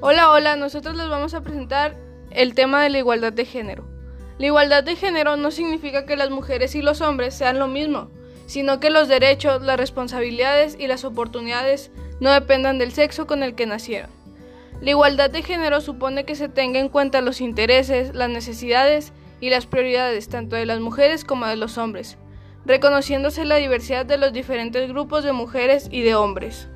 Hola, hola, nosotros les vamos a presentar el tema de la igualdad de género. La igualdad de género no significa que las mujeres y los hombres sean lo mismo, sino que los derechos, las responsabilidades y las oportunidades no dependan del sexo con el que nacieron. La igualdad de género supone que se tenga en cuenta los intereses, las necesidades y las prioridades tanto de las mujeres como de los hombres, reconociéndose la diversidad de los diferentes grupos de mujeres y de hombres.